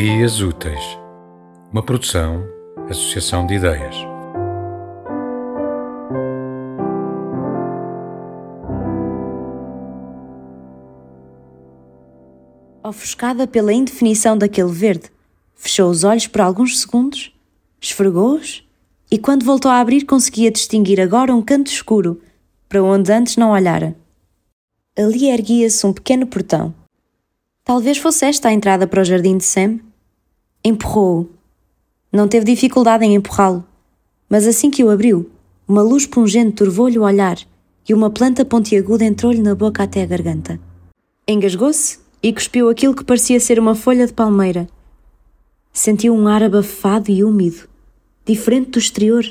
Ideias Úteis, uma produção, associação de ideias. Ofuscada pela indefinição daquele verde, fechou os olhos por alguns segundos, esfregou-os e, quando voltou a abrir, conseguia distinguir agora um canto escuro para onde antes não olhara. Ali erguia-se um pequeno portão. Talvez fosse esta a entrada para o jardim de Sam. Empurrou-o. Não teve dificuldade em empurrá-lo, mas assim que o abriu, uma luz pungente turvou-lhe o olhar e uma planta pontiaguda entrou-lhe na boca até a garganta. Engasgou-se e cuspiu aquilo que parecia ser uma folha de palmeira. Sentiu um ar abafado e úmido, diferente do exterior.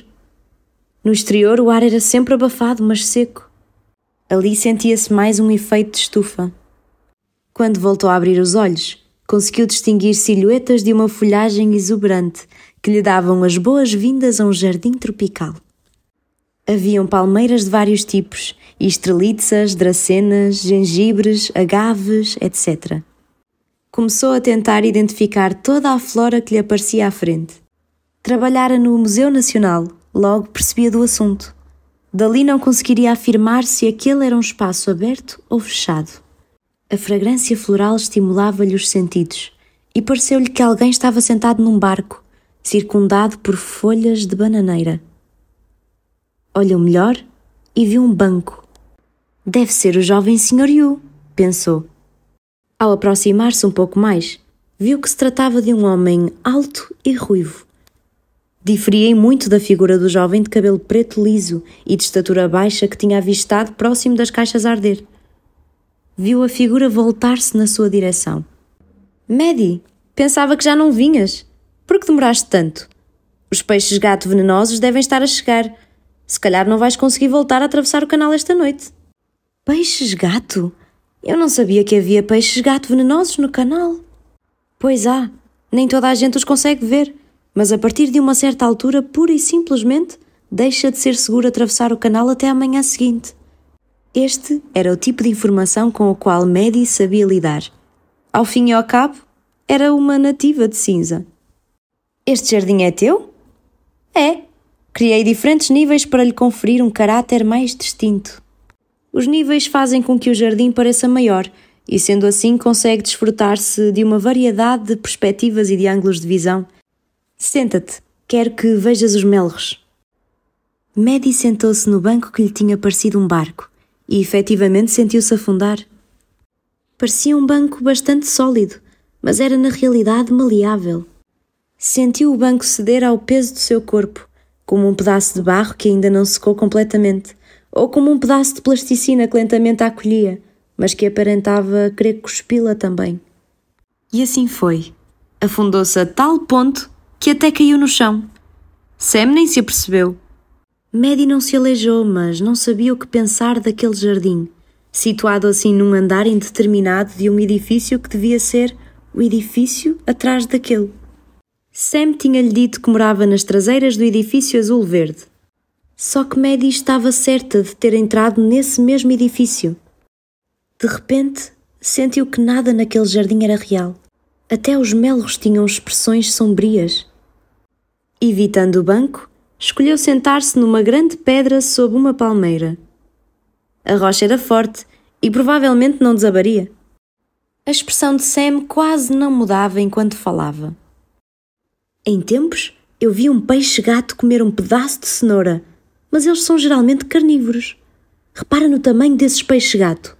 No exterior, o ar era sempre abafado, mas seco. Ali sentia-se mais um efeito de estufa. Quando voltou a abrir os olhos, conseguiu distinguir silhuetas de uma folhagem exuberante que lhe davam as boas-vindas a um jardim tropical. Haviam palmeiras de vários tipos, estrelitzas, dracenas, gengibres, agaves, etc. Começou a tentar identificar toda a flora que lhe aparecia à frente. Trabalhara no Museu Nacional, logo percebia do assunto. Dali não conseguiria afirmar se aquele era um espaço aberto ou fechado. A fragrância floral estimulava-lhe os sentidos e pareceu-lhe que alguém estava sentado num barco, circundado por folhas de bananeira. Olhou melhor e viu um banco. Deve ser o jovem Sr. Yu, pensou. Ao aproximar-se um pouco mais, viu que se tratava de um homem alto e ruivo. Diferia muito da figura do jovem de cabelo preto liso e de estatura baixa que tinha avistado próximo das caixas a arder. Viu a figura voltar-se na sua direção. Maddie, pensava que já não vinhas. Por que demoraste tanto? Os peixes gato venenosos devem estar a chegar. Se calhar não vais conseguir voltar a atravessar o canal esta noite. Peixes gato? Eu não sabia que havia peixes gato venenosos no canal. Pois há, nem toda a gente os consegue ver mas a partir de uma certa altura, pura e simplesmente, deixa de ser seguro atravessar o canal até a manhã seguinte. Este era o tipo de informação com o qual Maddie sabia lidar. Ao fim e ao cabo, era uma nativa de cinza. Este jardim é teu? É. Criei diferentes níveis para lhe conferir um caráter mais distinto. Os níveis fazem com que o jardim pareça maior e, sendo assim, consegue desfrutar-se de uma variedade de perspectivas e de ângulos de visão Senta-te, quero que vejas os melros. Maddie sentou-se no banco que lhe tinha parecido um barco e efetivamente sentiu-se afundar. Parecia um banco bastante sólido, mas era na realidade maleável. Sentiu o banco ceder ao peso do seu corpo, como um pedaço de barro que ainda não secou completamente, ou como um pedaço de plasticina que lentamente a acolhia, mas que aparentava querer cuspi-la também. E assim foi. Afundou-se a tal ponto que até caiu no chão. Sam nem se apercebeu. Maddie não se aleijou, mas não sabia o que pensar daquele jardim, situado assim num andar indeterminado de um edifício que devia ser o edifício atrás daquele. Sam tinha-lhe dito que morava nas traseiras do edifício azul-verde. Só que Maddie estava certa de ter entrado nesse mesmo edifício. De repente, sentiu que nada naquele jardim era real. Até os melros tinham expressões sombrias. Evitando o banco, escolheu sentar-se numa grande pedra sob uma palmeira. A rocha era forte e provavelmente não desabaria. A expressão de Sam quase não mudava enquanto falava. Em tempos, eu vi um peixe-gato comer um pedaço de cenoura, mas eles são geralmente carnívoros. Repara no tamanho desses peixes-gato.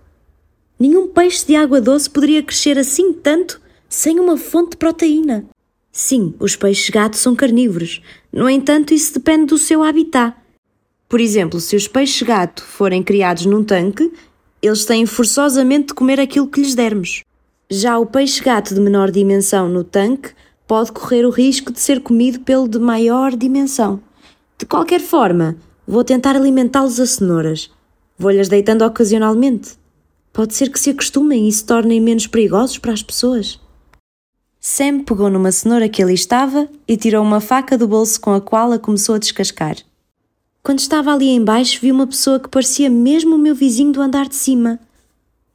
Nenhum peixe de água doce poderia crescer assim tanto sem uma fonte de proteína. Sim, os peixes-gato são carnívoros. No entanto, isso depende do seu habitat. Por exemplo, se os peixes-gato forem criados num tanque, eles têm forçosamente de comer aquilo que lhes dermos. Já o peixe-gato de menor dimensão no tanque pode correr o risco de ser comido pelo de maior dimensão. De qualquer forma, vou tentar alimentá-los a cenouras. Vou-lhes deitando ocasionalmente. Pode ser que se acostumem e se tornem menos perigosos para as pessoas. Sam pegou numa cenoura que ali estava e tirou uma faca do bolso com a qual a começou a descascar. Quando estava ali embaixo, vi uma pessoa que parecia mesmo o meu vizinho do andar de cima.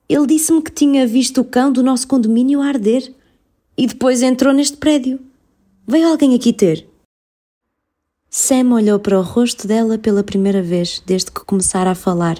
Ele disse-me que tinha visto o cão do nosso condomínio arder. e depois entrou neste prédio. Veio alguém aqui ter? Sam olhou para o rosto dela pela primeira vez desde que começara a falar.